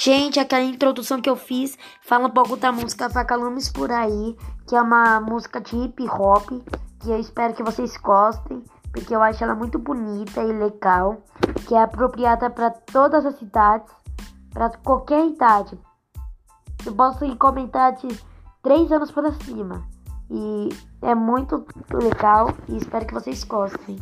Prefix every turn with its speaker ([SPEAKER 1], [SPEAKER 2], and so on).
[SPEAKER 1] Gente, aquela introdução que eu fiz fala um pouco da música Facalumes por aí, que é uma música de hip hop, que eu espero que vocês gostem, porque eu acho ela muito bonita e legal, que é apropriada para todas as idades, para qualquer idade. Eu posso comentar de 3 anos para cima. E é muito legal e espero que vocês gostem.